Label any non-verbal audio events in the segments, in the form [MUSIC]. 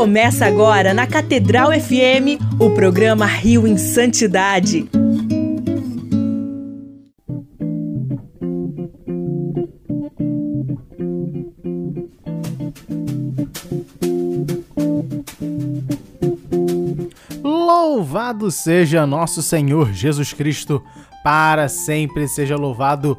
Começa agora na Catedral FM o programa Rio em Santidade. Louvado seja nosso Senhor Jesus Cristo, para sempre seja louvado.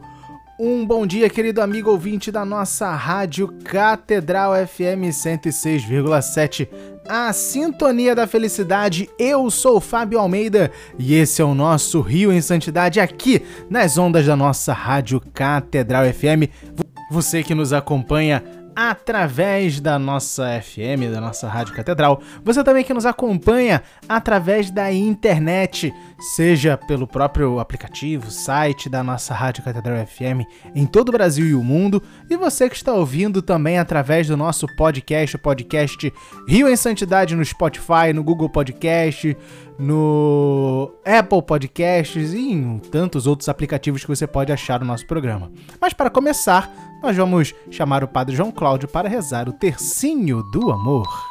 Um bom dia, querido amigo ouvinte da nossa rádio Catedral FM 106,7, a sintonia da felicidade. Eu sou Fábio Almeida e esse é o nosso Rio em Santidade aqui nas ondas da nossa rádio Catedral FM. Você que nos acompanha através da nossa FM, da nossa Rádio Catedral. Você também que nos acompanha através da internet, seja pelo próprio aplicativo, site da nossa Rádio Catedral FM em todo o Brasil e o mundo, e você que está ouvindo também através do nosso podcast, o podcast Rio em Santidade no Spotify, no Google Podcast, no Apple Podcasts e em tantos outros aplicativos que você pode achar no nosso programa. Mas para começar, nós vamos chamar o Padre João Cláudio para rezar o tercinho do amor.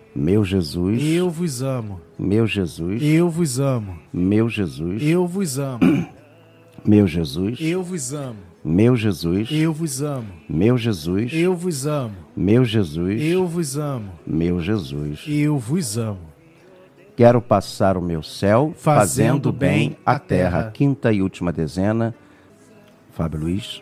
Meu Jesus, eu vos amo. Meu Jesus, eu vos amo. Meu Jesus, eu vos amo. Meu Jesus, eu vos amo. Meu Jesus, eu vos amo. Meu Jesus, eu vos amo. Meu Jesus, eu vos amo. Meu Jesus, eu vos amo. Quero passar o meu céu fazendo, fazendo bem a terra. terra. Quinta e última dezena. Fábio Luiz.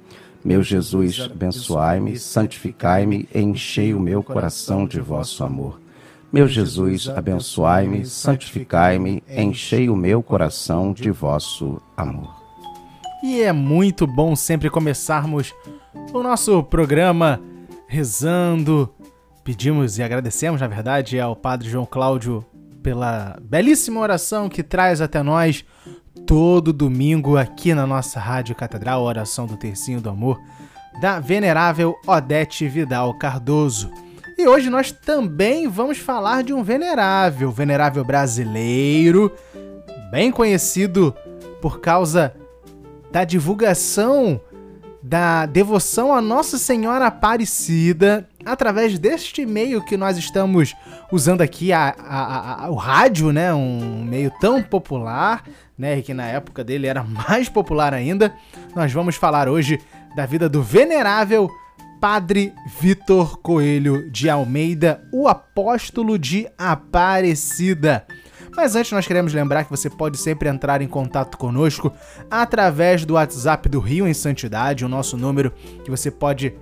Meu Jesus, abençoai-me, santificai-me, enchei o meu coração de vosso amor. Meu Jesus, abençoai-me, santificai-me, enchei o meu coração de vosso amor. E é muito bom sempre começarmos o nosso programa rezando. Pedimos e agradecemos, na verdade, ao Padre João Cláudio pela belíssima oração que traz até nós todo domingo aqui na nossa Rádio Catedral, Oração do Tercinho do Amor, da Venerável Odete Vidal Cardoso. E hoje nós também vamos falar de um venerável, venerável brasileiro, bem conhecido por causa da divulgação da devoção a Nossa Senhora Aparecida através deste meio que nós estamos usando aqui, a, a, a, o rádio, né? Um meio tão popular, né? Que na época dele era mais popular ainda. Nós vamos falar hoje da vida do venerável Padre Vitor Coelho de Almeida, o apóstolo de Aparecida. Mas antes nós queremos lembrar que você pode sempre entrar em contato conosco através do WhatsApp do Rio em Santidade, o nosso número que você pode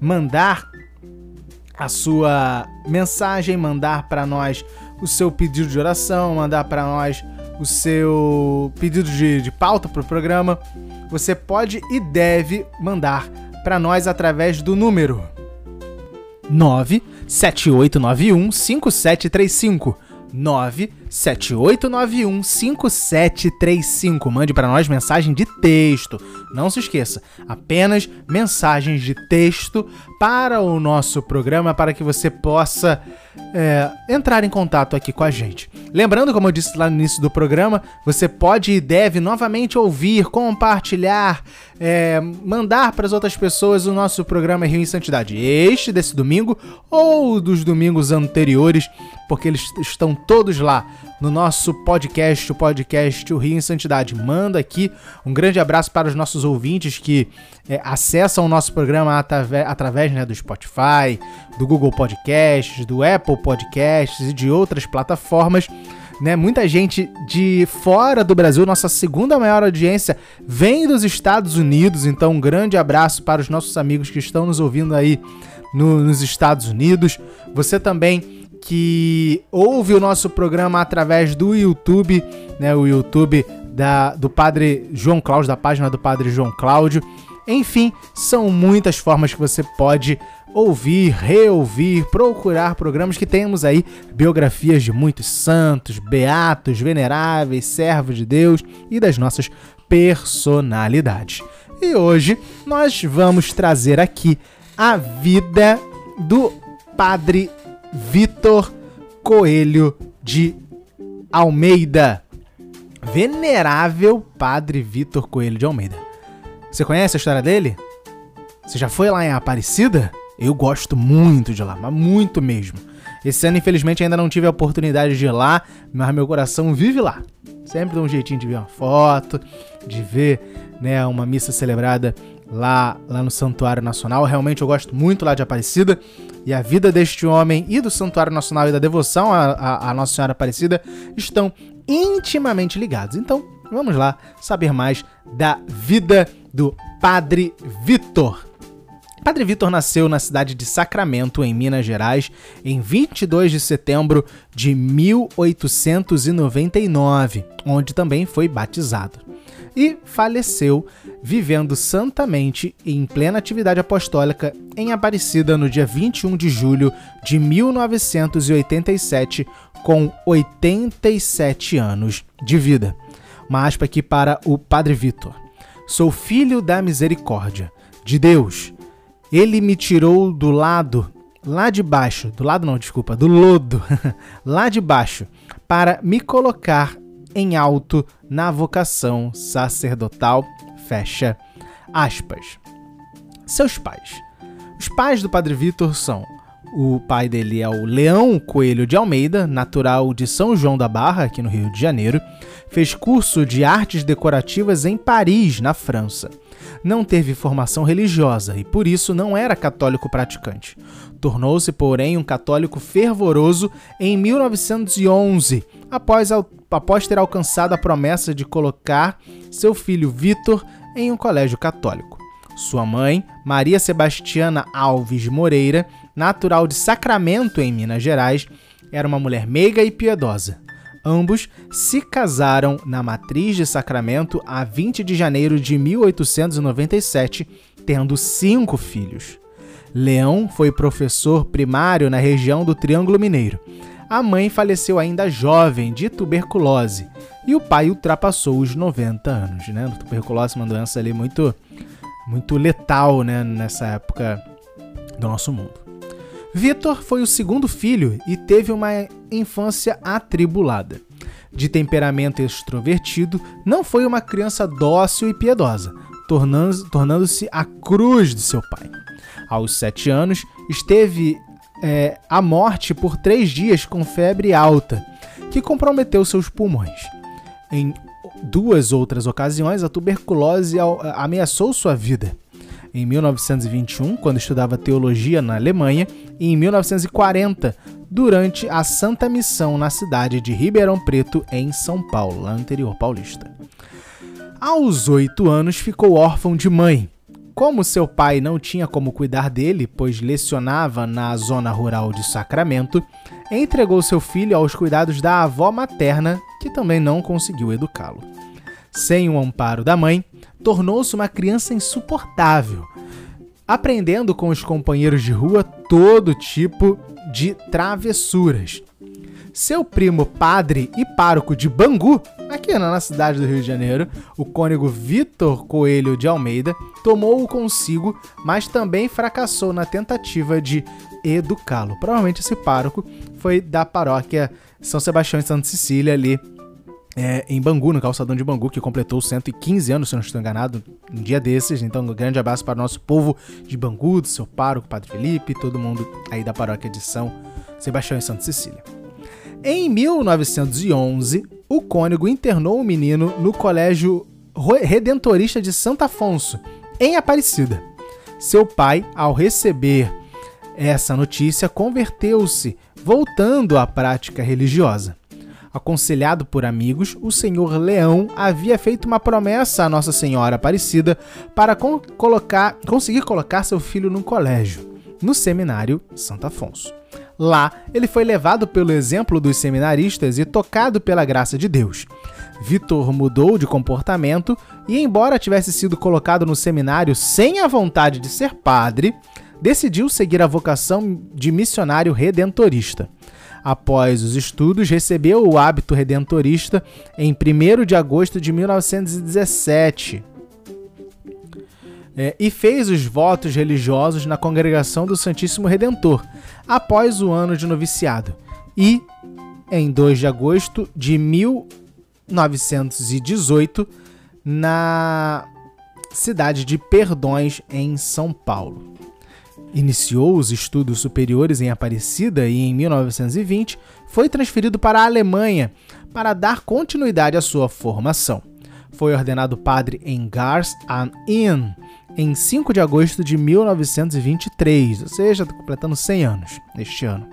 mandar a sua mensagem, mandar para nós o seu pedido de oração, mandar para nós o seu pedido de, de pauta para o programa. Você pode e deve mandar para nós através do número 97891 5735. 97891 5735. Mande para nós mensagem de texto. Não se esqueça, apenas mensagens de texto para o nosso programa para que você possa é, entrar em contato aqui com a gente. Lembrando, como eu disse lá no início do programa, você pode e deve novamente ouvir, compartilhar, é, mandar para as outras pessoas o nosso programa Rio em Santidade. Este desse domingo ou dos domingos anteriores, porque eles estão todos lá no nosso podcast, o podcast O Rio em Santidade. Manda aqui um grande abraço para os nossos ouvintes que é, acessam o nosso programa através, né, do Spotify, do Google Podcasts, do Apple Podcasts e de outras plataformas. Né, muita gente de fora do Brasil, nossa segunda maior audiência vem dos Estados Unidos, então um grande abraço para os nossos amigos que estão nos ouvindo aí no, nos Estados Unidos. Você também que ouve o nosso programa através do YouTube, né, o YouTube da, do Padre João Cláudio, da página do Padre João Cláudio. Enfim, são muitas formas que você pode ouvir, reouvir, procurar programas que temos aí biografias de muitos santos, beatos, veneráveis, servos de Deus e das nossas personalidades. E hoje nós vamos trazer aqui a vida do Padre Vitor Coelho de Almeida. Venerável Padre Vitor Coelho de Almeida. Você conhece a história dele? Você já foi lá em Aparecida? Eu gosto muito de lá, mas muito mesmo. Esse ano, infelizmente, ainda não tive a oportunidade de ir lá, mas meu coração vive lá. Sempre dá um jeitinho de ver uma foto, de ver né, uma missa celebrada lá, lá no Santuário Nacional. Realmente eu gosto muito lá de Aparecida. E a vida deste homem e do Santuário Nacional e da devoção à, Nossa Senhora Aparecida estão intimamente ligados. Então, vamos lá saber mais da vida do Padre Vitor. Padre Vitor nasceu na cidade de Sacramento, em Minas Gerais, em 22 de setembro de 1899, onde também foi batizado e faleceu vivendo santamente em plena atividade apostólica em Aparecida no dia 21 de julho de 1987, com 87 anos de vida. Uma aspa aqui para o Padre Vitor. Sou filho da misericórdia de Deus. Ele me tirou do lado, lá de baixo, do lado não, desculpa, do lodo, [LAUGHS] lá de baixo, para me colocar em alto na vocação sacerdotal. Fecha aspas. Seus pais. Os pais do Padre Vitor são o pai dele é o Leão Coelho de Almeida, natural de São João da Barra, aqui no Rio de Janeiro. Fez curso de artes decorativas em Paris, na França. Não teve formação religiosa e por isso não era católico praticante. Tornou-se, porém, um católico fervoroso em 1911, após, após ter alcançado a promessa de colocar seu filho Vitor em um colégio católico. Sua mãe, Maria Sebastiana Alves Moreira, natural de Sacramento, em Minas Gerais, era uma mulher meiga e piedosa. Ambos se casaram na Matriz de Sacramento a 20 de janeiro de 1897, tendo cinco filhos. Leão foi professor primário na região do Triângulo Mineiro. A mãe faleceu ainda jovem de tuberculose e o pai ultrapassou os 90 anos, né? tuberculose é uma doença ali muito muito letal, né, nessa época do nosso mundo. Vitor foi o segundo filho e teve uma infância atribulada. De temperamento extrovertido, não foi uma criança dócil e piedosa, tornando-se tornando a cruz de seu pai. Aos sete anos, esteve é, à morte por três dias com febre alta, que comprometeu seus pulmões. Em duas outras ocasiões, a tuberculose ameaçou sua vida. Em 1921, quando estudava teologia na Alemanha, e em 1940, durante a Santa Missão na cidade de Ribeirão Preto, em São Paulo, interior paulista. Aos oito anos ficou órfão de mãe. Como seu pai não tinha como cuidar dele, pois lecionava na zona rural de Sacramento, entregou seu filho aos cuidados da avó materna, que também não conseguiu educá-lo. Sem o amparo da mãe, tornou-se uma criança insuportável, aprendendo com os companheiros de rua todo tipo de travessuras. Seu primo padre e pároco de Bangu, aqui na cidade do Rio de Janeiro, o cônego Vitor Coelho de Almeida, tomou-o consigo, mas também fracassou na tentativa de educá-lo. Provavelmente esse pároco foi da paróquia São Sebastião e Santa Cecília ali é, em Bangu, no calçadão de Bangu, que completou 115 anos, se não estou enganado, um dia desses. Então, um grande abraço para o nosso povo de Bangu, do seu pároco, Padre Felipe, todo mundo aí da paróquia de São Sebastião e Santa Cecília. Em 1911, o cônego internou o menino no Colégio Redentorista de Santo Afonso, em Aparecida. Seu pai, ao receber essa notícia, converteu-se, voltando à prática religiosa. Aconselhado por amigos, o senhor Leão havia feito uma promessa à Nossa Senhora Aparecida para colocar, conseguir colocar seu filho no colégio, no seminário Santo Afonso. Lá, ele foi levado pelo exemplo dos seminaristas e tocado pela graça de Deus. Vitor mudou de comportamento e, embora tivesse sido colocado no seminário sem a vontade de ser padre, decidiu seguir a vocação de missionário redentorista. Após os estudos, recebeu o hábito redentorista em 1 de agosto de 1917 é, e fez os votos religiosos na congregação do Santíssimo Redentor, após o ano de noviciado. E, em 2 de agosto de 1918, na cidade de Perdões, em São Paulo. Iniciou os estudos superiores em Aparecida e, em 1920, foi transferido para a Alemanha para dar continuidade à sua formação. Foi ordenado padre em Gars an Inn em 5 de agosto de 1923, ou seja, está completando 100 anos neste ano.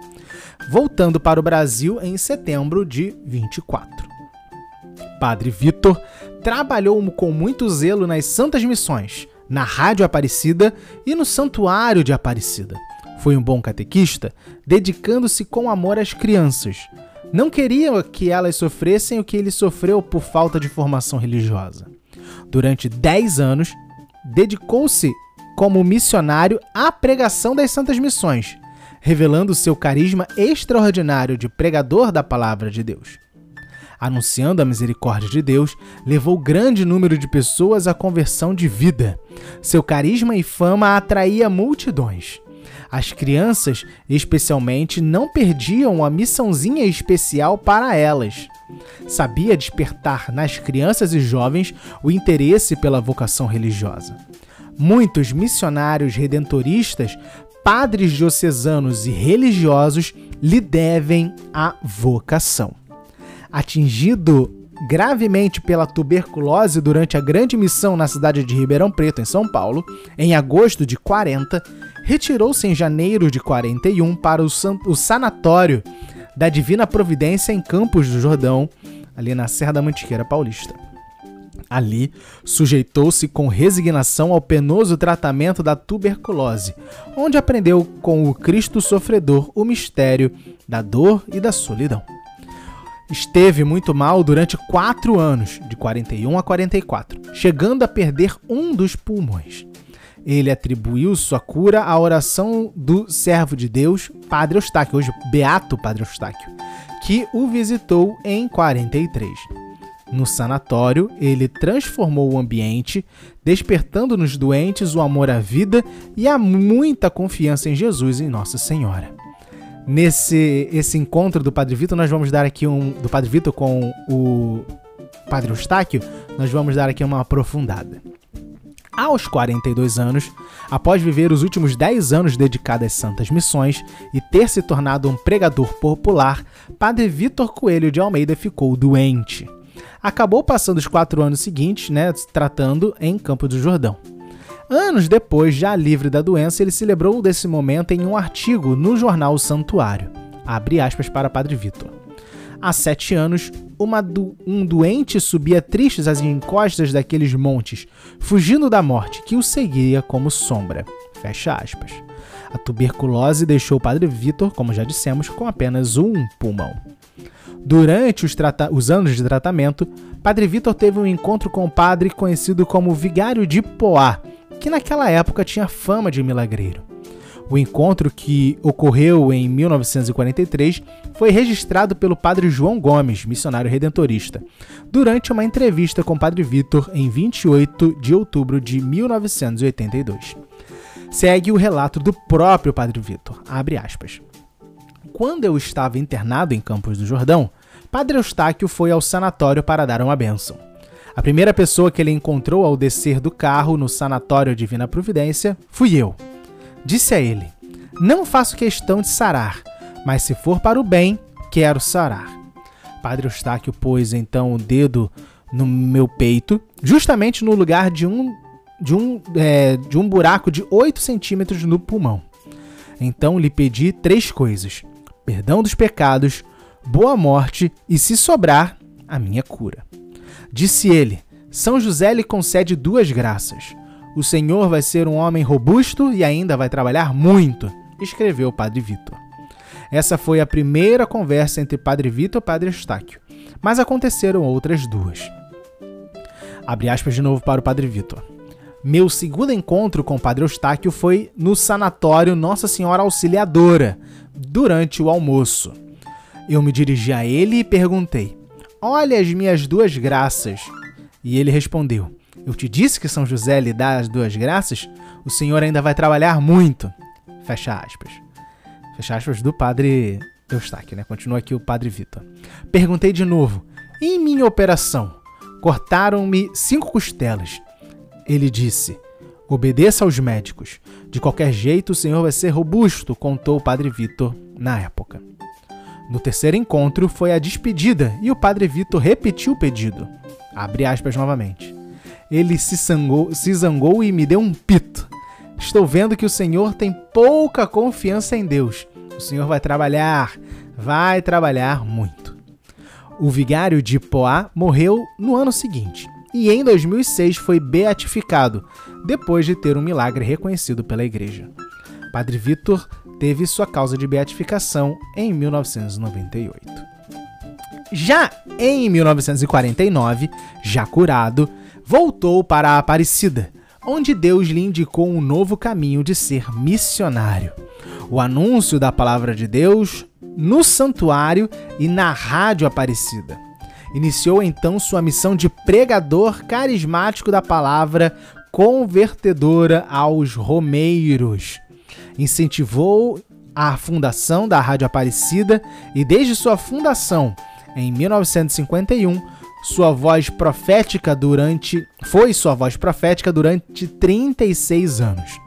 Voltando para o Brasil em setembro de 24. Padre Vitor trabalhou com muito zelo nas Santas Missões, na Rádio Aparecida e no Santuário de Aparecida. Foi um bom catequista, dedicando-se com amor às crianças. Não queria que elas sofressem o que ele sofreu por falta de formação religiosa. Durante 10 anos, dedicou-se como missionário à pregação das Santas Missões, revelando seu carisma extraordinário de pregador da palavra de Deus anunciando a misericórdia de Deus, levou grande número de pessoas à conversão de vida. Seu carisma e fama atraía multidões. As crianças, especialmente, não perdiam a missãozinha especial para elas. Sabia despertar nas crianças e jovens o interesse pela vocação religiosa. Muitos missionários redentoristas, padres diocesanos e religiosos lhe devem a vocação atingido gravemente pela tuberculose durante a grande missão na cidade de Ribeirão Preto, em São Paulo, em agosto de 40, retirou-se em janeiro de 41 para o, o sanatório da Divina Providência em Campos do Jordão, ali na Serra da Mantiqueira Paulista. Ali, sujeitou-se com resignação ao penoso tratamento da tuberculose, onde aprendeu com o Cristo sofredor o mistério da dor e da solidão esteve muito mal durante quatro anos, de 41 a 44, chegando a perder um dos pulmões. Ele atribuiu sua cura à oração do servo de Deus, Padre Eustáquio, hoje Beato Padre Eustáquio, que o visitou em 43. No sanatório, ele transformou o ambiente, despertando nos doentes o amor à vida e a muita confiança em Jesus e Nossa Senhora nesse esse encontro do Padre Vitor, nós vamos dar aqui um. Do Padre Vitor com o Padre Eustáquio, nós vamos dar aqui uma aprofundada. Aos 42 anos, após viver os últimos 10 anos dedicados às santas missões e ter se tornado um pregador popular, Padre Vitor Coelho de Almeida ficou doente. Acabou passando os quatro anos seguintes, né, tratando em Campo do Jordão. Anos depois, já livre da doença, ele se lembrou desse momento em um artigo no jornal Santuário. Abre aspas para Padre Vitor. Há sete anos, do, um doente subia tristes as encostas daqueles montes, fugindo da morte que o seguia como sombra. Fecha aspas. A tuberculose deixou o padre Vitor, como já dissemos, com apenas um pulmão. Durante os, os anos de tratamento, Padre Vitor teve um encontro com o padre conhecido como Vigário de Poá, que naquela época tinha fama de milagreiro. O encontro, que ocorreu em 1943, foi registrado pelo padre João Gomes, missionário redentorista, durante uma entrevista com o padre Vitor em 28 de outubro de 1982. Segue o relato do próprio padre Vitor, abre aspas. Quando eu estava internado em Campos do Jordão, padre Eustáquio foi ao sanatório para dar uma bênção. A primeira pessoa que ele encontrou ao descer do carro no sanatório Divina Providência fui eu. Disse a ele: Não faço questão de sarar, mas se for para o bem, quero sarar. Padre Eustáquio pôs então o dedo no meu peito, justamente no lugar de um, de um, é, de um buraco de 8 centímetros no pulmão. Então lhe pedi três coisas: perdão dos pecados, boa morte e, se sobrar, a minha cura. Disse ele: São José lhe concede duas graças o senhor vai ser um homem robusto e ainda vai trabalhar muito, escreveu o Padre Vitor. Essa foi a primeira conversa entre Padre Vitor e Padre Eustáquio, mas aconteceram outras duas. Abre aspas de novo para o Padre Vitor. Meu segundo encontro com o Padre Eustáquio foi no sanatório Nossa Senhora Auxiliadora, durante o almoço. Eu me dirigi a ele e perguntei: Olha as minhas duas graças. E ele respondeu: eu te disse que São José lhe dá as duas graças, o Senhor ainda vai trabalhar muito. Fecha aspas. Fecha aspas do padre Eustáquio, né? Continua aqui o padre Vitor. Perguntei de novo: em minha operação? Cortaram-me cinco costelas. Ele disse: obedeça aos médicos. De qualquer jeito, o senhor vai ser robusto, contou o padre Vitor na época. No terceiro encontro foi a despedida e o padre Vitor repetiu o pedido. Abre aspas novamente. Ele se, sangou, se zangou e me deu um pito. Estou vendo que o Senhor tem pouca confiança em Deus. O Senhor vai trabalhar, vai trabalhar muito. O vigário de Poá morreu no ano seguinte e em 2006 foi beatificado, depois de ter um milagre reconhecido pela igreja. Padre Vitor teve sua causa de beatificação em 1998. Já em 1949, já curado, voltou para a Aparecida, onde Deus lhe indicou um novo caminho de ser missionário. O anúncio da palavra de Deus no santuário e na rádio Aparecida. Iniciou então sua missão de pregador carismático da palavra convertedora aos romeiros. Incentivou a fundação da Rádio Aparecida e desde sua fundação, em 1951, sua voz profética durante foi sua voz profética durante 36 anos.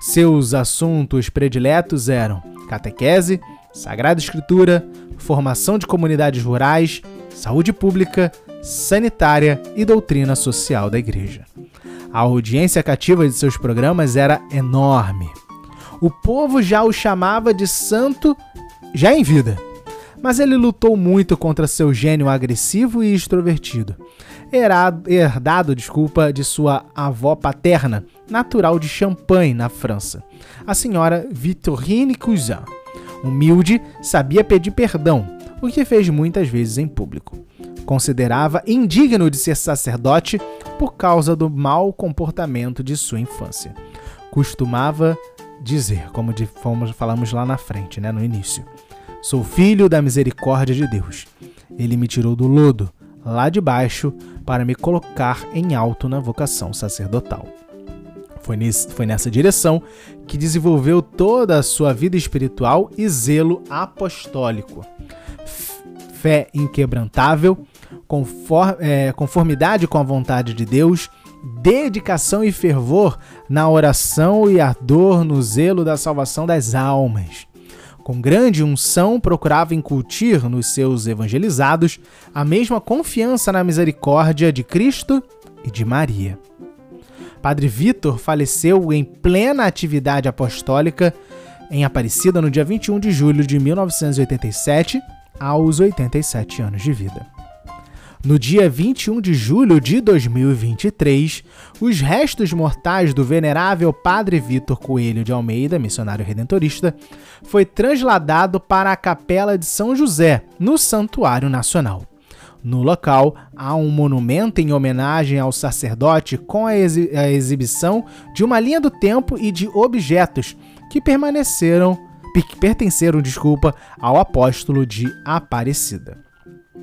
Seus assuntos prediletos eram catequese, Sagrada Escritura, formação de comunidades rurais, saúde pública, sanitária e doutrina social da igreja. A audiência cativa de seus programas era enorme. O povo já o chamava de santo já em vida mas ele lutou muito contra seu gênio agressivo e extrovertido, herdado, desculpa, de sua avó paterna, natural de Champagne, na França, a senhora Victorine Cousin. Humilde, sabia pedir perdão, o que fez muitas vezes em público. Considerava indigno de ser sacerdote por causa do mau comportamento de sua infância. Costumava dizer, como falamos lá na frente, né, no início. Sou filho da misericórdia de Deus. Ele me tirou do lodo, lá de baixo, para me colocar em alto na vocação sacerdotal. Foi, nesse, foi nessa direção que desenvolveu toda a sua vida espiritual e zelo apostólico. Fé inquebrantável, é, conformidade com a vontade de Deus, dedicação e fervor na oração e ardor no zelo da salvação das almas com grande unção, procurava incutir nos seus evangelizados a mesma confiança na misericórdia de Cristo e de Maria. Padre Vitor faleceu em plena atividade apostólica em Aparecida no dia 21 de julho de 1987, aos 87 anos de vida. No dia 21 de julho de 2023, os restos mortais do venerável Padre Vitor Coelho de Almeida, missionário redentorista, foi trasladado para a Capela de São José, no Santuário Nacional. No local, há um monumento em homenagem ao sacerdote com a, exi a exibição de uma linha do tempo e de objetos que permaneceram, que pertenceram, desculpa, ao apóstolo de Aparecida.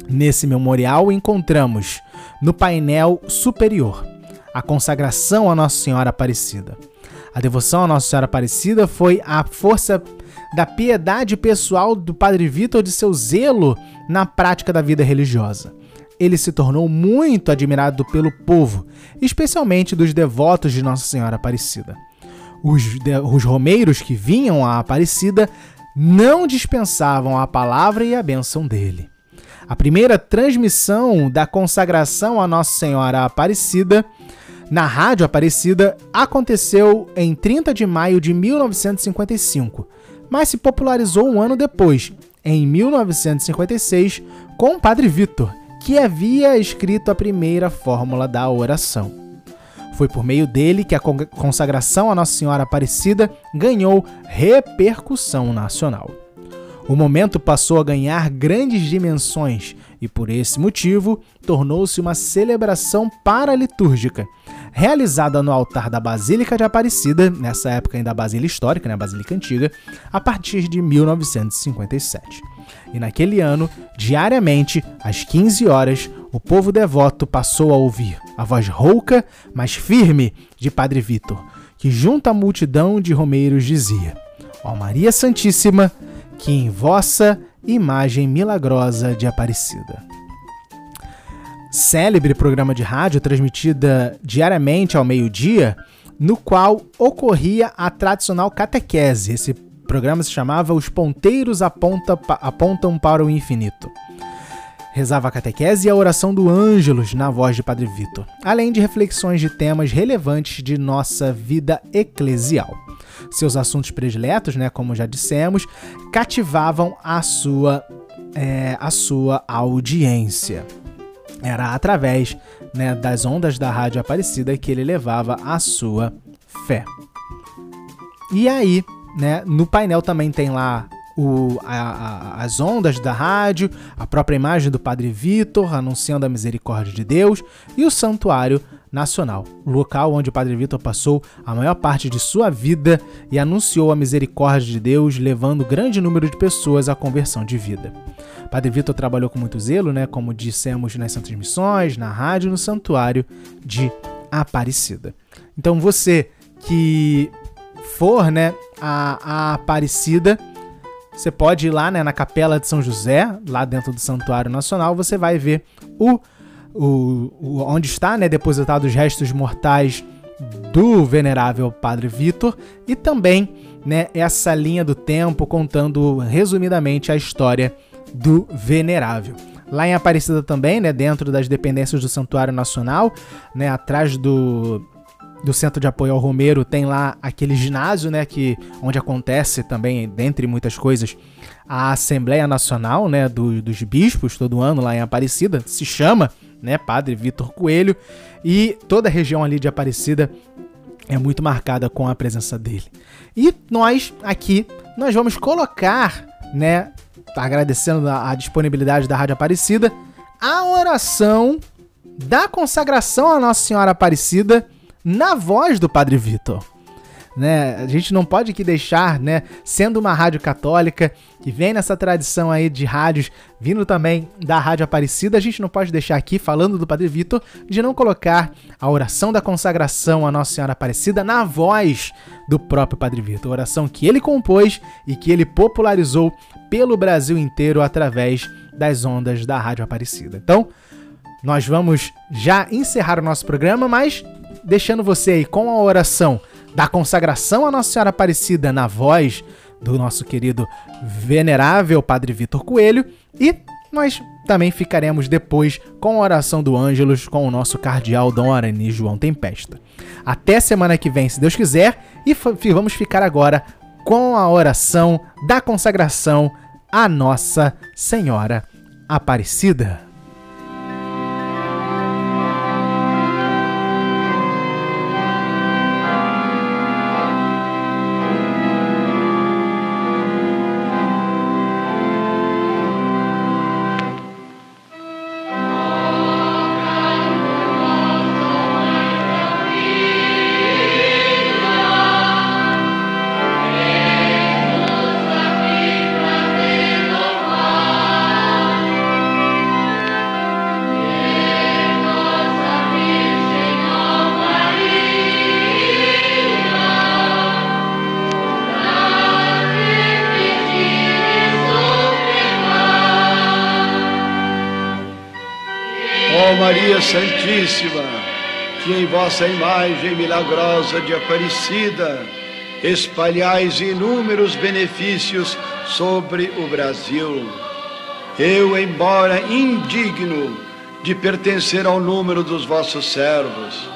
Nesse memorial encontramos no painel superior a consagração a Nossa Senhora Aparecida. A devoção a Nossa Senhora Aparecida foi a força da piedade pessoal do Padre Vitor de seu zelo na prática da vida religiosa. Ele se tornou muito admirado pelo povo, especialmente dos devotos de Nossa Senhora Aparecida. Os, os romeiros que vinham à Aparecida não dispensavam a palavra e a bênção dele. A primeira transmissão da consagração a Nossa Senhora Aparecida na Rádio Aparecida aconteceu em 30 de maio de 1955, mas se popularizou um ano depois, em 1956, com o Padre Vitor, que havia escrito a primeira fórmula da oração. Foi por meio dele que a consagração a Nossa Senhora Aparecida ganhou repercussão nacional. O momento passou a ganhar grandes dimensões e, por esse motivo, tornou-se uma celebração paralitúrgica, realizada no altar da Basílica de Aparecida, nessa época ainda a Basílica Histórica, né, a Basílica Antiga, a partir de 1957. E naquele ano, diariamente, às 15 horas, o povo devoto passou a ouvir a voz rouca, mas firme, de Padre Vitor, que junto à multidão de romeiros dizia: Ó Maria Santíssima, que em vossa imagem milagrosa de Aparecida. Célebre programa de rádio transmitida diariamente ao meio-dia, no qual ocorria a tradicional catequese. Esse programa se chamava Os Ponteiros Aponta, Apontam para o Infinito. Rezava a catequese e a oração do Ângelus na voz de Padre Vitor, além de reflexões de temas relevantes de nossa vida eclesial seus assuntos prediletos, né, como já dissemos, cativavam a sua, é, a sua audiência. Era através né, das ondas da rádio Aparecida que ele levava a sua fé. E aí, né, no painel também tem lá o, a, a, as ondas da rádio, a própria imagem do Padre Vitor anunciando a misericórdia de Deus e o santuário nacional, local onde o Padre Vitor passou a maior parte de sua vida e anunciou a misericórdia de Deus, levando grande número de pessoas à conversão de vida. Padre Vitor trabalhou com muito zelo, né, como dissemos nas Santas Missões, na rádio, no santuário de Aparecida. Então você que for, né, a, a Aparecida, você pode ir lá, né, na Capela de São José, lá dentro do Santuário Nacional, você vai ver o o, o, onde está né, depositado os restos mortais do venerável Padre Vitor e também né, essa linha do tempo contando resumidamente a história do venerável. Lá em Aparecida também, né, dentro das dependências do Santuário Nacional, né, atrás do, do Centro de Apoio ao Romero, tem lá aquele ginásio, né, que onde acontece também, dentre muitas coisas, a Assembleia Nacional, né, do, dos bispos todo ano lá em Aparecida, se chama né, Padre Vitor Coelho, e toda a região ali de Aparecida é muito marcada com a presença dele. E nós aqui nós vamos colocar, né, agradecendo a, a disponibilidade da Rádio Aparecida, a oração da consagração à Nossa Senhora Aparecida na voz do Padre Vitor né? A gente não pode que deixar, né, sendo uma rádio católica que vem nessa tradição aí de rádios, vindo também da Rádio Aparecida, a gente não pode deixar aqui falando do Padre Vitor de não colocar a oração da consagração à Nossa Senhora Aparecida na voz do próprio Padre Vitor, oração que ele compôs e que ele popularizou pelo Brasil inteiro através das ondas da Rádio Aparecida. Então, nós vamos já encerrar o nosso programa, mas deixando você aí com a oração da consagração à Nossa Senhora Aparecida na voz do nosso querido venerável Padre Vitor Coelho e nós também ficaremos depois com a oração do Ângelos com o nosso cardeal Dom Arani João Tempesta. Até semana que vem, se Deus quiser, e vamos ficar agora com a oração da consagração à Nossa Senhora Aparecida. Maria Santíssima, que em vossa imagem milagrosa de Aparecida espalhais inúmeros benefícios sobre o Brasil. Eu, embora indigno de pertencer ao número dos vossos servos,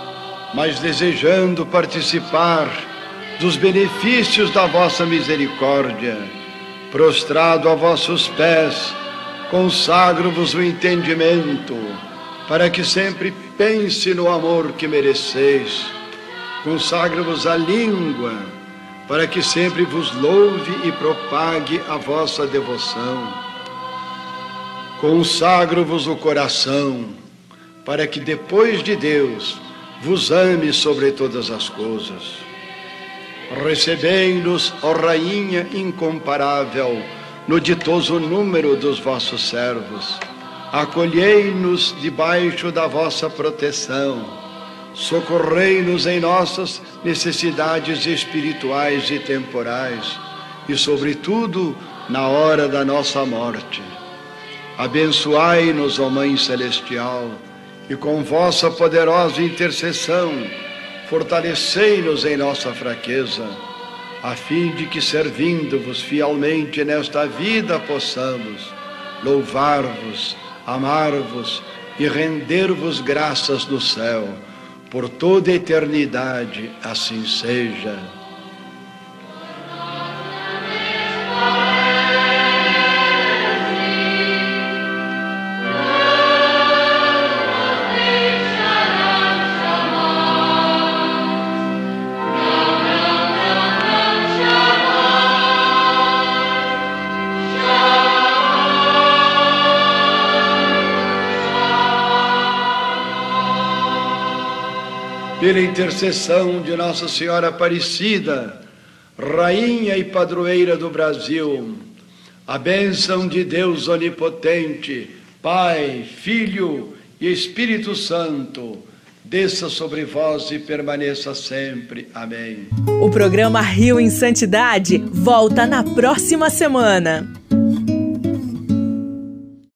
mas desejando participar dos benefícios da vossa misericórdia, prostrado a vossos pés, consagro-vos o entendimento para que sempre pense no amor que mereceis. Consagra-vos a língua, para que sempre vos louve e propague a vossa devoção. Consagro-vos o coração, para que depois de Deus vos ame sobre todas as coisas. Recebei-nos, ó Rainha incomparável, no ditoso número dos vossos servos acolhei-nos debaixo da vossa proteção, socorrei-nos em nossas necessidades espirituais e temporais e, sobretudo, na hora da nossa morte. Abençoai-nos, ó Mãe Celestial, e com vossa poderosa intercessão, fortalecei-nos em nossa fraqueza, a fim de que, servindo-vos fielmente nesta vida, possamos louvar-vos amar-vos e render-vos graças do céu, por toda eternidade, assim seja. Pela intercessão de Nossa Senhora Aparecida, Rainha e Padroeira do Brasil, a bênção de Deus Onipotente, Pai, Filho e Espírito Santo, desça sobre vós e permaneça sempre. Amém. O programa Rio em Santidade volta na próxima semana.